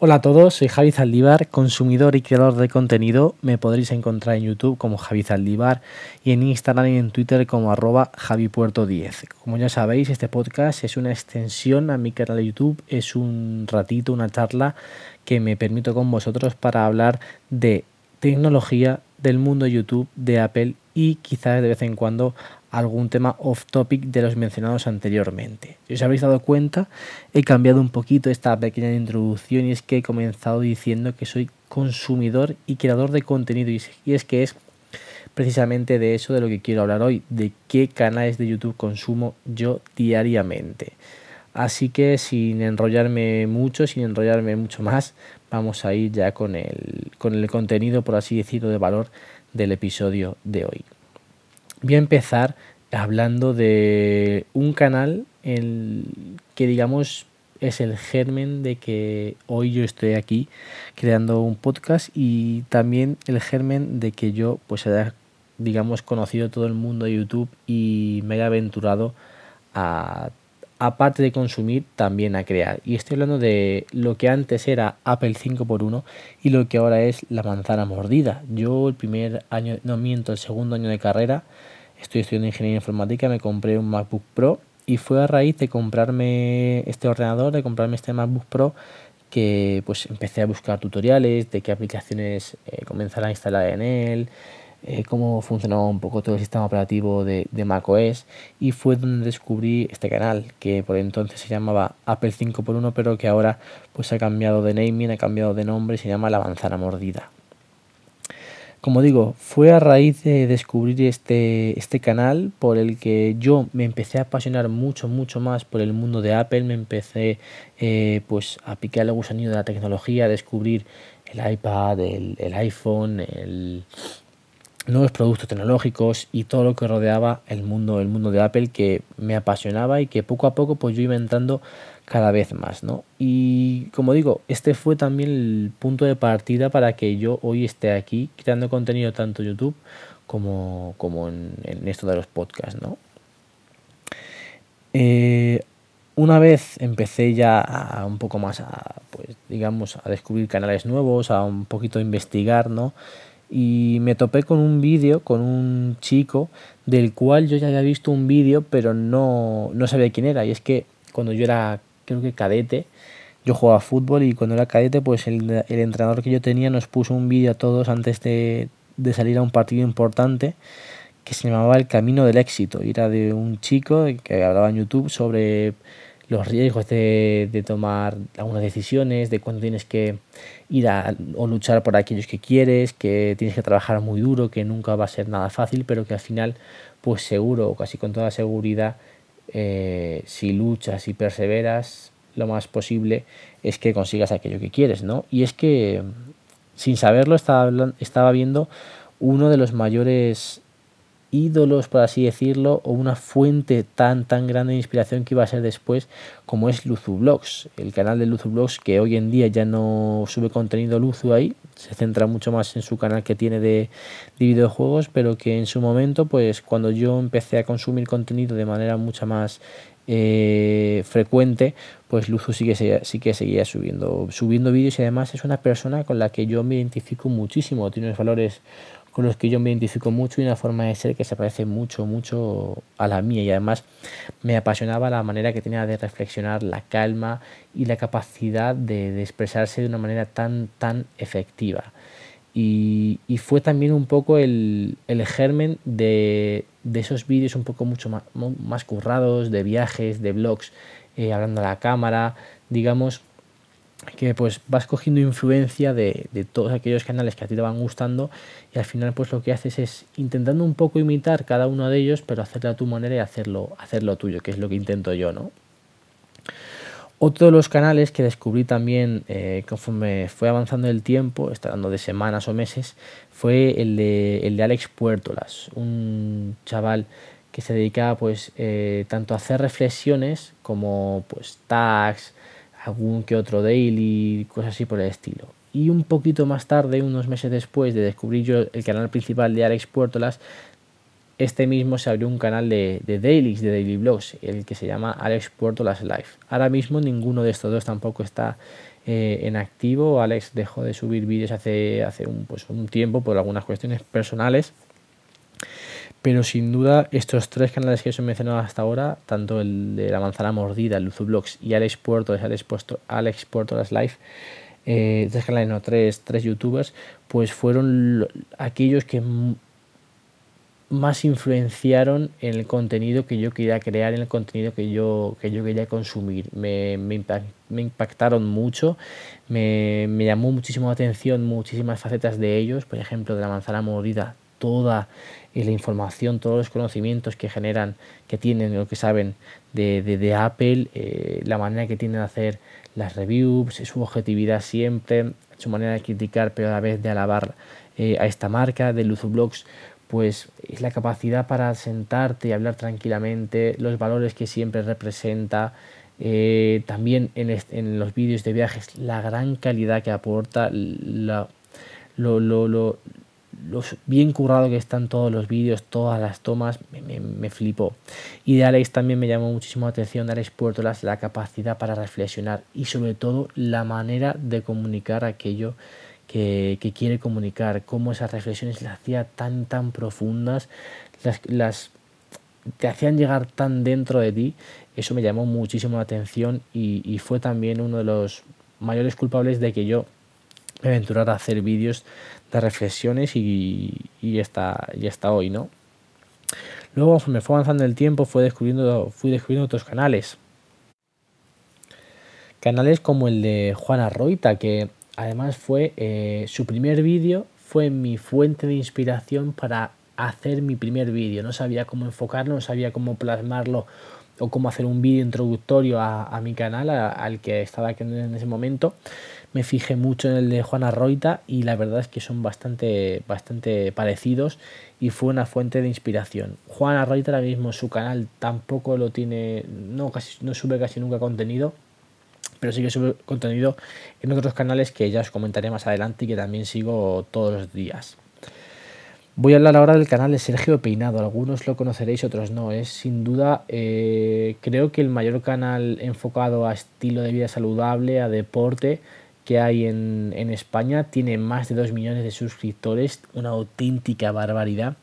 Hola a todos, soy Javi Zaldívar, consumidor y creador de contenido. Me podréis encontrar en YouTube como Javi Zaldívar y en Instagram y en Twitter como arroba javipuerto10. Como ya sabéis, este podcast es una extensión a mi canal de YouTube, es un ratito, una charla que me permito con vosotros para hablar de tecnología, del mundo YouTube, de Apple y quizás de vez en cuando algún tema off topic de los mencionados anteriormente. Si os habéis dado cuenta, he cambiado un poquito esta pequeña introducción y es que he comenzado diciendo que soy consumidor y creador de contenido y es que es precisamente de eso de lo que quiero hablar hoy, de qué canales de YouTube consumo yo diariamente. Así que sin enrollarme mucho, sin enrollarme mucho más, vamos a ir ya con el, con el contenido, por así decirlo, de valor del episodio de hoy. Voy a empezar hablando de un canal el que digamos es el germen de que hoy yo estoy aquí creando un podcast y también el germen de que yo pues haya digamos conocido todo el mundo de YouTube y me haya aventurado a aparte de consumir también a crear. Y estoy hablando de lo que antes era Apple 5x1 y lo que ahora es la manzana mordida. Yo el primer año no miento el segundo año de carrera estoy estudiando ingeniería informática, me compré un MacBook Pro y fue a raíz de comprarme este ordenador, de comprarme este MacBook Pro, que pues empecé a buscar tutoriales de qué aplicaciones eh, comenzar a instalar en él, eh, cómo funcionaba un poco todo el sistema operativo de, de macOS y fue donde descubrí este canal que por entonces se llamaba Apple 5x1 pero que ahora pues ha cambiado de naming, ha cambiado de nombre y se llama La Manzana Mordida. Como digo, fue a raíz de descubrir este, este canal por el que yo me empecé a apasionar mucho, mucho más por el mundo de Apple, me empecé eh, pues a picar el gusanillo de la tecnología, a descubrir el iPad, el, el iPhone, el, nuevos productos tecnológicos y todo lo que rodeaba el mundo, el mundo de Apple que me apasionaba y que poco a poco pues yo iba entrando cada vez más, ¿no? Y como digo, este fue también el punto de partida para que yo hoy esté aquí creando contenido tanto en YouTube como, como en, esto de los podcasts, ¿no? Eh, una vez empecé ya un poco más a, pues, digamos, a descubrir canales nuevos, a un poquito investigar, ¿no? Y me topé con un vídeo, con un chico, del cual yo ya había visto un vídeo, pero no, no sabía quién era. Y es que cuando yo era creo que cadete, yo jugaba fútbol y cuando era cadete, pues el, el entrenador que yo tenía nos puso un vídeo a todos antes de, de, salir a un partido importante que se llamaba El Camino del Éxito. Y era de un chico que hablaba en YouTube sobre los riesgos de, de tomar algunas decisiones, de cuándo tienes que ir a, o luchar por aquellos que quieres, que tienes que trabajar muy duro, que nunca va a ser nada fácil, pero que al final, pues seguro casi con toda seguridad, eh, si luchas y perseveras, lo más posible es que consigas aquello que quieres, ¿no? Y es que, sin saberlo, estaba, estaba viendo uno de los mayores ídolos, por así decirlo, o una fuente tan tan grande de inspiración que iba a ser después, como es Luzu Blogs, el canal de Luzu Blogs que hoy en día ya no sube contenido Luzu ahí, se centra mucho más en su canal que tiene de, de, videojuegos, pero que en su momento, pues cuando yo empecé a consumir contenido de manera mucho más eh, frecuente, pues Luzu sí que, sí que seguía subiendo, subiendo vídeos y además es una persona con la que yo me identifico muchísimo, tiene unos valores con los que yo me identifico mucho y una forma de ser que se parece mucho, mucho a la mía. Y además me apasionaba la manera que tenía de reflexionar, la calma y la capacidad de, expresarse de una manera tan, tan efectiva. Y, fue también un poco el, el germen de, de, esos vídeos un poco mucho más, más currados, de viajes, de vlogs, eh, hablando a la cámara, digamos, que pues vas cogiendo influencia de, de, todos aquellos canales que a ti te van gustando y al final pues lo que haces es intentando un poco imitar cada uno de ellos pero hacerlo a tu manera y hacerlo, hacerlo tuyo que es lo que intento yo no otro de los canales que descubrí también eh, conforme fue avanzando el tiempo, está de semanas o meses, fue el de, el de Alex Puertolas, un chaval que se dedicaba pues eh, tanto a hacer reflexiones como pues tags, algún que otro daily, cosas así por el estilo. Y un poquito más tarde, unos meses después de descubrir yo el canal principal de Alex Puertolas, este mismo se abrió un canal de, de dailies, de daily blogs, el que se llama Alex Puertolas Live. Ahora mismo ninguno de estos dos tampoco está eh, en activo. Alex dejó de subir vídeos hace, hace un, pues, un tiempo por algunas cuestiones personales. Pero sin duda, estos tres canales que os he mencionado hasta ahora, tanto el de la manzana mordida, el Luzublogs y Alex Puerto, Alex, Puerto, Alex Live, eh, tres canales, no, tres, tres youtubers, pues fueron aquellos que más influenciaron en el contenido que yo quería crear, en el contenido que yo, que yo quería consumir. Me, me, impactaron mucho, me, me, llamó muchísimo la atención muchísimas facetas de ellos, por ejemplo, de la manzana mordida, toda la información, todos los conocimientos que generan, que tienen o que saben de, de, Apple, eh, la manera que tienen de hacer las reviews, su objetividad siempre, su manera de criticar pero a la vez de alabar eh, a esta marca de Luzublogs pues es la capacidad para sentarte y hablar tranquilamente, los valores que siempre representa, eh, también en, en, los vídeos de viajes, la gran calidad que aporta, la, lo, lo, lo, bien currado que están todos los vídeos, todas las tomas, me, me, flipó. Y de Alex también me llamó muchísimo la atención, de Alex Puertolas, la capacidad para reflexionar y sobre todo la manera de comunicar aquello que, quiere comunicar, cómo esas reflexiones las hacía tan, tan profundas, las, las te hacían llegar tan dentro de ti, eso me llamó muchísimo la atención y, fue también uno de los mayores culpables de que yo me aventurara a hacer vídeos de reflexiones y, y, hasta, y hasta hoy, ¿no? Luego me fue avanzando el tiempo, fui descubriendo, fui descubriendo otros canales. Canales como el de Juana Roita, que Además fue eh, su primer vídeo, fue mi fuente de inspiración para hacer mi primer vídeo. No sabía cómo enfocarlo, no sabía cómo plasmarlo o cómo hacer un vídeo introductorio a, mi canal, al que estaba en ese momento. Me fijé mucho en el de Juana Roita y la verdad es que son bastante, bastante parecidos y fue una fuente de inspiración. Juana Roita ahora mismo su canal tampoco lo tiene, no, casi, no sube casi nunca contenido pero sí que sube contenido en otros canales que ya os comentaré más adelante y que también sigo todos los días. Voy a hablar ahora del canal de Sergio Peinado, algunos lo conoceréis, otros no. Es sin duda, eh, creo que el mayor canal enfocado a estilo de vida saludable, a deporte que hay en, España. Tiene más de 2 millones de suscriptores, una auténtica barbaridad.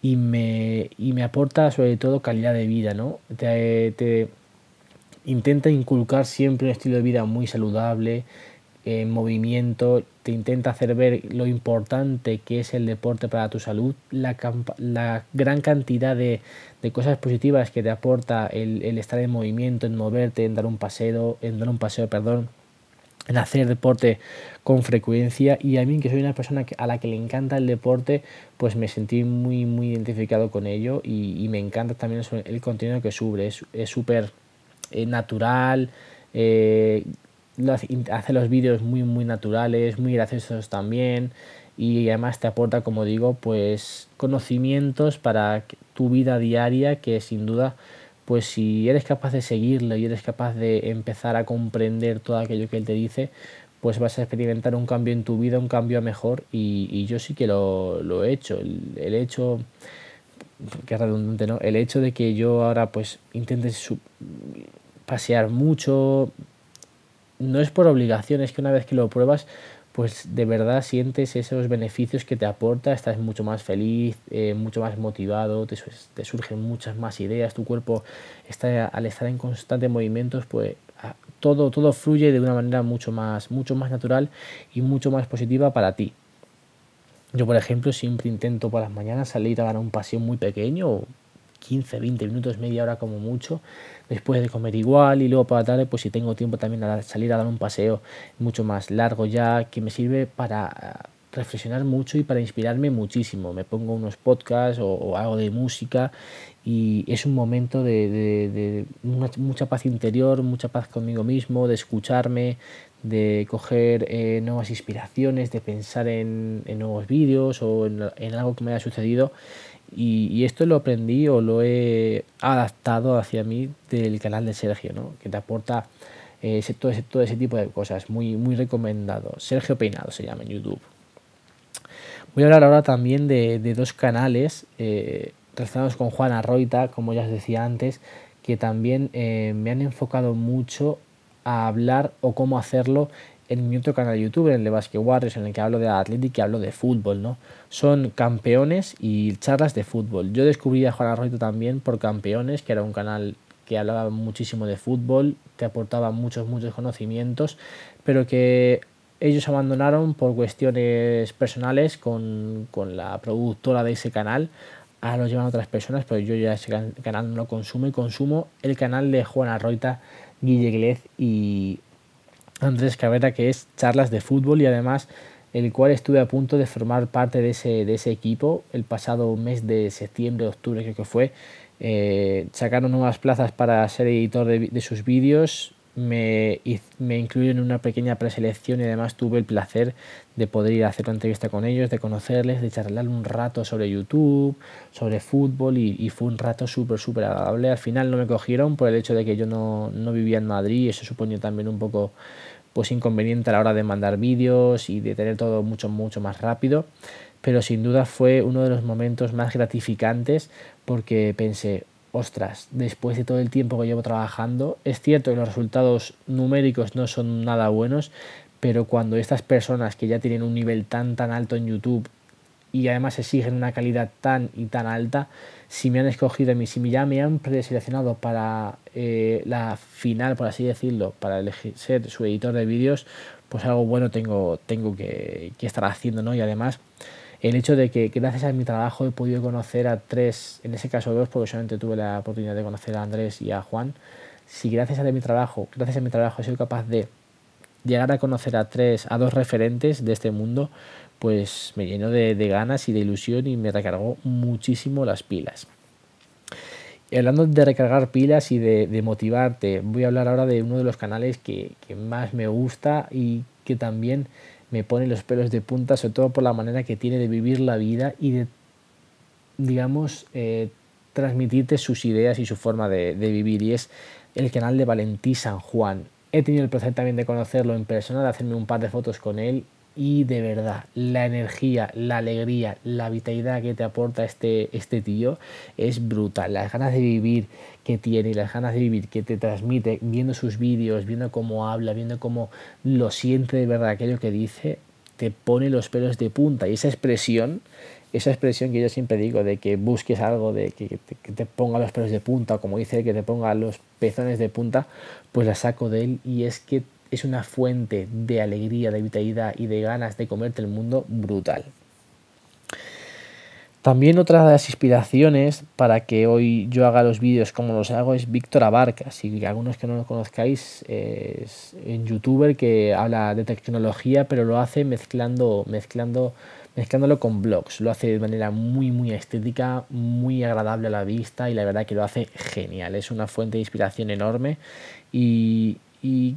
Y me, y me aporta sobre todo calidad de vida, ¿no? te, intenta inculcar siempre un estilo de vida muy saludable, en movimiento, te intenta hacer ver lo importante que es el deporte para tu salud, la, la gran cantidad de, de, cosas positivas que te aporta el, el, estar en movimiento, en moverte, en dar un paseo, en dar un paseo, perdón, en hacer deporte con frecuencia. Y a mí que soy una persona a la que le encanta el deporte pues me sentí muy muy identificado con ello. Y, me encanta también el contenido que sube. Es súper eh, natural, eh, hace los vídeos muy muy naturales, muy graciosos también. Y además te aporta, como digo, pues conocimientos para tu vida diaria que sin duda pues si eres capaz de seguirlo y eres capaz de empezar a comprender todo aquello que él te dice, pues vas a experimentar un cambio en tu vida, un cambio a mejor y, yo sí que lo, he hecho. El, hecho, que redundante, ¿no? El hecho de que yo ahora pues intente pasear mucho. No es por obligación, es que una vez que lo pruebas, pues de verdad sientes esos beneficios que te aporta, estás mucho más feliz, eh, mucho más motivado, te, te, surgen muchas más ideas, tu cuerpo está al estar en constante movimientos, pues todo, todo fluye de una manera mucho más, mucho más natural y mucho más positiva para ti. Yo, por ejemplo, siempre intento por las mañanas salir a dar un paseo muy pequeño, 15, 20 minutos, media hora como mucho, después de comer igual y luego para tarde, pues si tengo tiempo también a salir a dar un paseo mucho más largo ya, que me sirve para reflexionar mucho y para inspirarme muchísimo. Me pongo unos podcasts o, algo de música y es un momento de, mucha paz interior, mucha paz conmigo mismo, de escucharme, de coger eh, nuevas inspiraciones, de pensar en, nuevos vídeos o en, en, algo que me haya sucedido y, esto lo aprendí o lo he adaptado hacia mí del canal de Sergio, ¿no? que te aporta ese, todo, ese, todo ese tipo de cosas. Muy, muy recomendado. Sergio Peinado se llama en YouTube. Voy a hablar ahora también de, de dos canales eh, relacionados con Juana Roita, como ya os decía antes, que también eh, me han enfocado mucho a hablar o cómo hacerlo en mi otro canal de YouTube, en el de Basket Warriors, en el que hablo de Atlético y hablo de fútbol, ¿no? Son campeones y charlas de fútbol. Yo descubrí a Juan Arroyo también por Campeones, que era un canal que hablaba muchísimo de fútbol, te aportaba muchos, muchos conocimientos, pero que ellos abandonaron por cuestiones personales con, con la productora de ese canal. Ahora lo llevan otras personas, pero yo ya ese canal no lo consumo y consumo el canal de Juan Arroita, Guille Glez y Andrés Cabrera, que es charlas de fútbol y además el cual estuve a punto de formar parte de ese, de ese equipo el pasado mes de septiembre, octubre creo que fue. Eh, sacaron nuevas plazas para ser editor de, de sus vídeos, me, me incluyeron en una pequeña preselección y además tuve el placer de poder ir a hacer una entrevista con ellos, de conocerles, de charlar un rato sobre YouTube, sobre fútbol y, fue un rato súper, súper agradable. Al final no me cogieron por el hecho de que yo no, no vivía en Madrid y eso suponía también un poco pues inconveniente a la hora de mandar vídeos y de tener todo mucho, mucho más rápido. Pero sin duda fue uno de los momentos más gratificantes porque pensé, ostras, después de todo el tiempo que llevo trabajando, es cierto que los resultados numéricos no son nada buenos, pero cuando estas personas que ya tienen un nivel tan tan alto en YouTube y además exigen una calidad tan y tan alta, si me han escogido a mí, si ya me han preseleccionado para eh, la final, por así decirlo, para elegir, ser su editor de vídeos, pues algo bueno tengo, tengo que, que estar haciendo, ¿no? Y además el hecho de que gracias a mi trabajo he podido conocer a tres, en ese caso dos, porque solamente tuve la oportunidad de conocer a Andrés y a Juan, si gracias a mi trabajo, gracias a mi trabajo he sido capaz de llegar a conocer a tres, a dos referentes de este mundo, pues me llenó de, ganas y de ilusión y me recargó muchísimo las pilas. Y hablando de recargar pilas y de, motivarte, voy a hablar ahora de uno de los canales que, que más me gusta y que también me pone los pelos de punta, sobre todo por la manera que tiene de vivir la vida y de, digamos, eh, transmitirte sus ideas y su forma de, de, vivir. Y es el canal de Valentí San Juan. He tenido el placer también de conocerlo en persona, de hacerme un par de fotos con él y de verdad, la energía, la alegría, la vitalidad que te aporta este, este tío es brutal. Las ganas de vivir que tiene las ganas de vivir que te transmite viendo sus vídeos, viendo cómo habla, viendo cómo lo siente de verdad aquello que dice, te pone los pelos de punta. Y esa expresión, esa expresión que yo siempre digo de que busques algo, de que te, que te ponga los pelos de punta, como dice que te ponga los pezones de punta, pues la saco de él y es que es una fuente de alegría, de vitalidad y de ganas de comerte el mundo brutal. También otra de las inspiraciones para que hoy yo haga los vídeos como los hago es Víctor Abarca. Si algunos que no lo conozcáis, es un youtuber que habla de tecnología, pero lo hace mezclando, mezclando, mezclándolo con blogs. Lo hace de manera muy, muy estética, muy agradable a la vista y la verdad que lo hace genial. Es una fuente de inspiración enorme y, y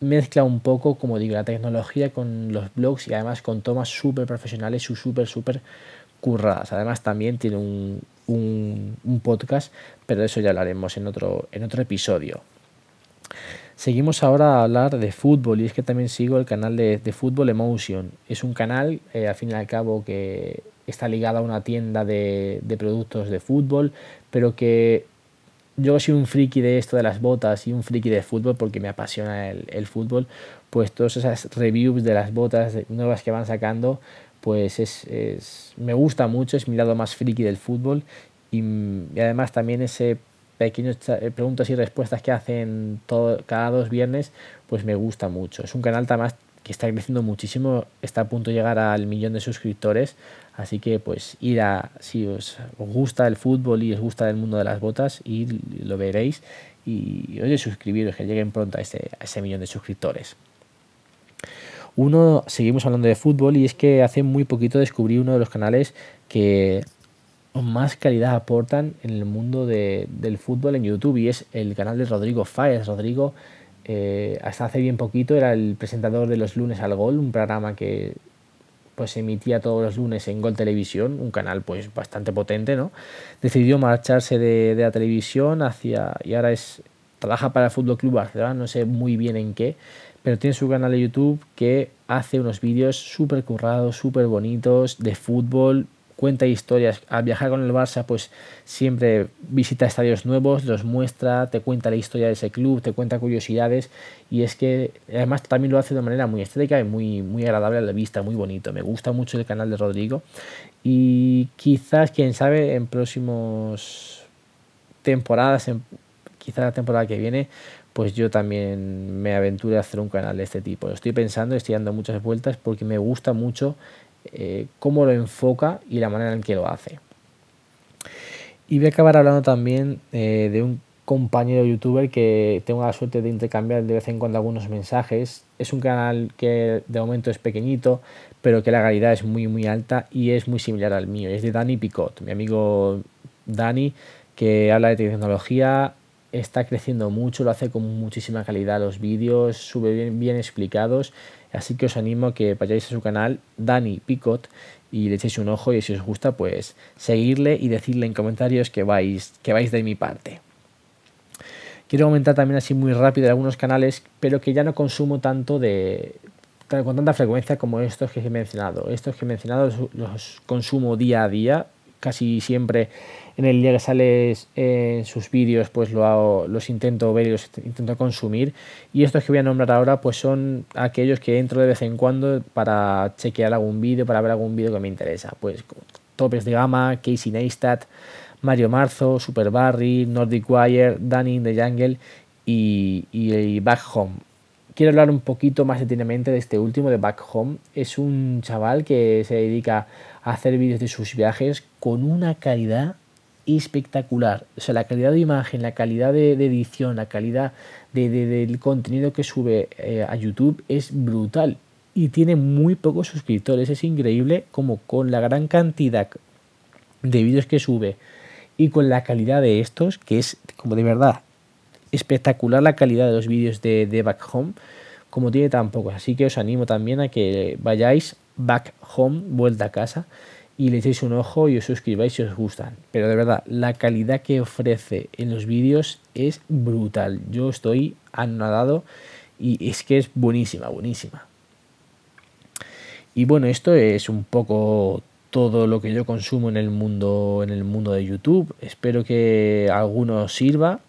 mezcla un poco, como digo, la tecnología con los blogs y además con tomas súper profesionales y súper, súper curradas. Además también tiene un, un, podcast, pero de eso ya hablaremos en otro, en otro episodio. Seguimos ahora a hablar de fútbol y es que también sigo el canal de, de Fútbol Emotion. Es un canal, eh, al fin y al cabo, que está ligado a una tienda de, de productos de fútbol, pero que yo soy un friki de esto de las botas y un friki de fútbol porque me apasiona el, el fútbol, pues todas esas reviews de las botas nuevas que van sacando, pues es, es, me gusta mucho, es mi lado más friki del fútbol y, además también ese pequeños eh, preguntas y respuestas que hacen todo, cada dos viernes, pues me gusta mucho. Es un canal también que está creciendo muchísimo, está a punto de llegar al millón de suscriptores, así que pues ir a, si os, gusta el fútbol y os gusta el mundo de las botas, y lo veréis y oye, suscribiros, que lleguen pronto a ese, a ese millón de suscriptores. Uno, seguimos hablando de fútbol y es que hace muy poquito descubrí uno de los canales que más calidad aportan en el mundo de, del fútbol en YouTube y es el canal de Rodrigo Fáez. Rodrigo eh, hasta hace bien poquito era el presentador de los lunes al gol, un programa que pues se emitía todos los lunes en Gol Televisión, un canal pues bastante potente, ¿no? Decidió marcharse de, de la televisión hacia y ahora es trabaja para el Fútbol Club Barcelona, no sé muy bien en qué, pero tiene su canal de YouTube que hace unos vídeos súper currados, súper bonitos de fútbol, cuenta historias. Al viajar con el Barça, pues siempre visita estadios nuevos, los muestra, te cuenta la historia de ese club, te cuenta curiosidades y es que además también lo hace de manera muy estética y muy, muy agradable a la vista, muy bonito. Me gusta mucho el canal de Rodrigo y quizás, quién sabe, en próximos temporadas, en, quizás la temporada que viene, pues yo también me aventure a hacer un canal de este tipo. Estoy pensando, estoy dando muchas vueltas porque me gusta mucho eh, cómo lo enfoca y la manera en que lo hace. Y voy a acabar hablando también eh, de un compañero youtuber que tengo la suerte de intercambiar de vez en cuando algunos mensajes. Es un canal que de momento es pequeñito, pero que la calidad es muy muy alta y es muy similar al mío. Es de Dani Picot, mi amigo Dani, que habla de tecnología, está creciendo mucho, lo hace con muchísima calidad los vídeos, sube bien, bien explicados, así que os animo a que vayáis a su canal, Dani Picot, y le echéis un ojo y si os gusta, pues seguirle y decirle en comentarios que vais, que vais de mi parte. Quiero comentar también así muy rápido algunos canales, pero que ya no consumo tanto de con tanta frecuencia como estos que he mencionado. Estos que he mencionado los consumo día a día, casi siempre en el día que sales en sus vídeos pues lo hago, los intento ver y los intento consumir. Y estos que voy a nombrar ahora pues son aquellos que entro de vez en cuando para chequear algún vídeo, para ver algún vídeo que me interesa. Pues topes de gama, Casey Neistat, Mario Marzo, Super Barry, Nordic Wire, Danny in the Jungle y, y Back Home. Quiero hablar un poquito más detenidamente de este último, de Back Home. Es un chaval que se dedica a hacer vídeos de sus viajes con una calidad espectacular. O sea, la calidad de imagen, la calidad de, edición, la calidad de, del contenido que sube eh, a YouTube es brutal. Y tiene muy pocos suscriptores. Es increíble como con la gran cantidad de vídeos que sube y con la calidad de estos, que es como de verdad espectacular la calidad de los vídeos de, de Back Home, como tiene tan pocos. Así que os animo también a que vayáis Back Home, vuelta a casa y le echéis un ojo y os suscribáis si os gustan. Pero de verdad, la calidad que ofrece en los vídeos es brutal. Yo estoy anonadado y es que es buenísima, buenísima. Y bueno, esto es un poco todo lo que yo consumo en el mundo en el mundo de YouTube. Espero que alguno sirva.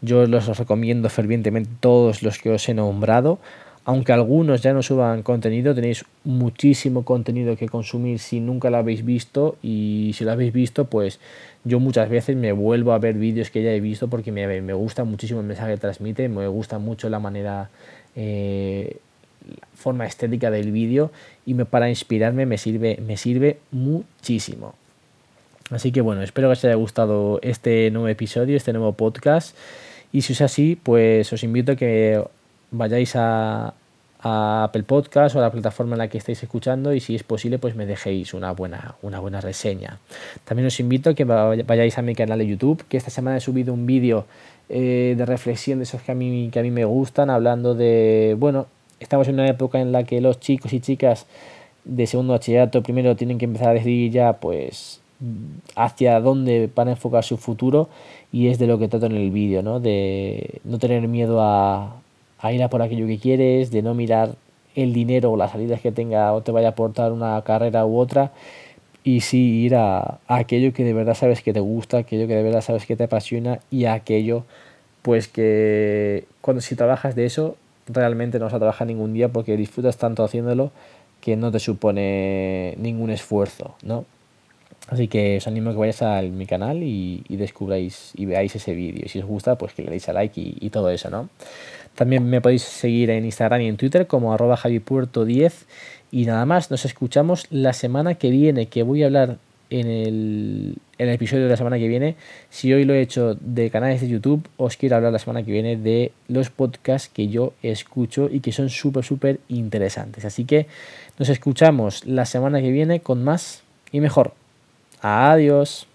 Yo los recomiendo fervientemente todos los que os he nombrado aunque algunos ya no suban contenido, tenéis muchísimo contenido que consumir si nunca lo habéis visto y si lo habéis visto, pues yo muchas veces me vuelvo a ver vídeos que ya he visto porque me, me gusta muchísimo el mensaje que transmite, me gusta mucho la manera, eh, la forma estética del vídeo y me, para inspirarme me sirve, me sirve muchísimo. Así que bueno, espero que os haya gustado este nuevo episodio, este nuevo podcast. Y si es así, pues os invito a que vayáis a, Apple Podcast o a la plataforma en la que estáis escuchando y si es posible pues me dejéis una buena, una buena reseña. También os invito a que vayáis a mi canal de YouTube, que esta semana he subido un vídeo eh, de reflexión de esos que a, mí, que a mí me gustan, hablando de, bueno, estamos en una época en la que los chicos y chicas de segundo bachillerato primero tienen que empezar a decidir ya pues hacia dónde van a enfocar su futuro y es de lo que trato en el vídeo, ¿no? De no tener miedo a, a ir a por aquello que quieres, de no mirar el dinero o las salidas que tenga o te vaya a aportar una carrera u otra, y sí ir a, aquello que de verdad sabes que te gusta, aquello que de verdad sabes que te apasiona y aquello pues que cuando si trabajas de eso realmente no vas a trabajar ningún día porque disfrutas tanto haciéndolo que no te supone ningún esfuerzo, ¿no? Así que os animo a que vayáis a mi canal y, descubráis y veáis ese vídeo. Si os gusta, pues que le deis a like y, y todo eso, ¿no? También me podéis seguir en Instagram y en Twitter como arroba javipuerto10. Y nada más, nos escuchamos la semana que viene, que voy a hablar en el, en el, episodio de la semana que viene. Si hoy lo he hecho de canales de YouTube, os quiero hablar la semana que viene de los podcasts que yo escucho y que son súper, súper interesantes. Así que nos escuchamos la semana que viene con más y mejor. Adiós.